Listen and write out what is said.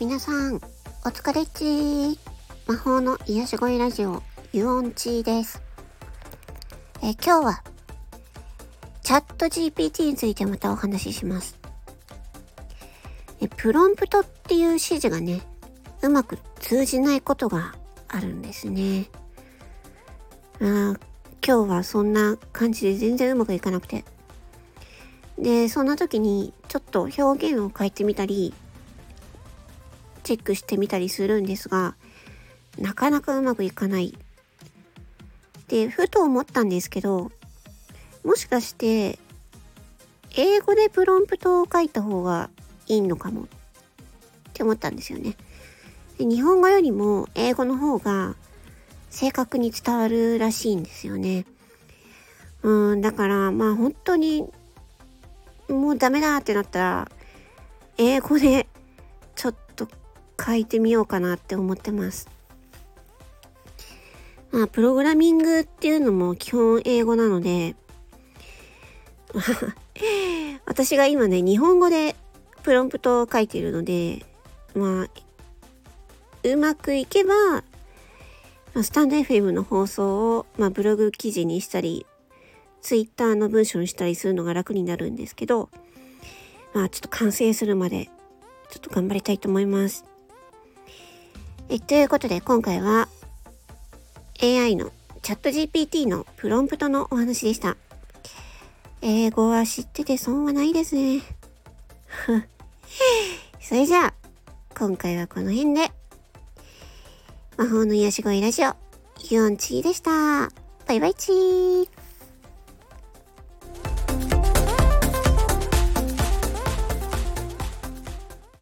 皆さん、お疲れっち。魔法の癒し声ラジオ、ユオンチーです。え今日は、チャット GPT についてまたお話しします。えプロンプトっていう指示がね、うまく通じないことがあるんですね。あ今日はそんな感じで全然うまくいかなくて。で、そんな時にちょっと表現を変えてみたり、チェックしてみたりするんですが、なかなかうまくいかない。で、ふと思ったんですけど、もしかして、英語でプロンプトを書いた方がいいのかもって思ったんですよね。で日本語よりも英語の方が正確に伝わるらしいんですよね。うん、だからまあ本当にもうダメだってなったら英語で書いてみようかなって思ってます。まあ、プログラミングっていうのも基本英語なので、私が今ね、日本語でプロンプトを書いているので、まあ、うまくいけば、スタンド FM の放送を、まあ、ブログ記事にしたり、ツイッターの文章にしたりするのが楽になるんですけど、まあ、ちょっと完成するまで、ちょっと頑張りたいと思います。えということで今回は AI のチャット GPT のプロンプトのお話でした。英語は知ってて損はないですね。それじゃあ、今回はこの辺で。魔法の癒し声ラジオ、ユオンチーでした。バイバイチー。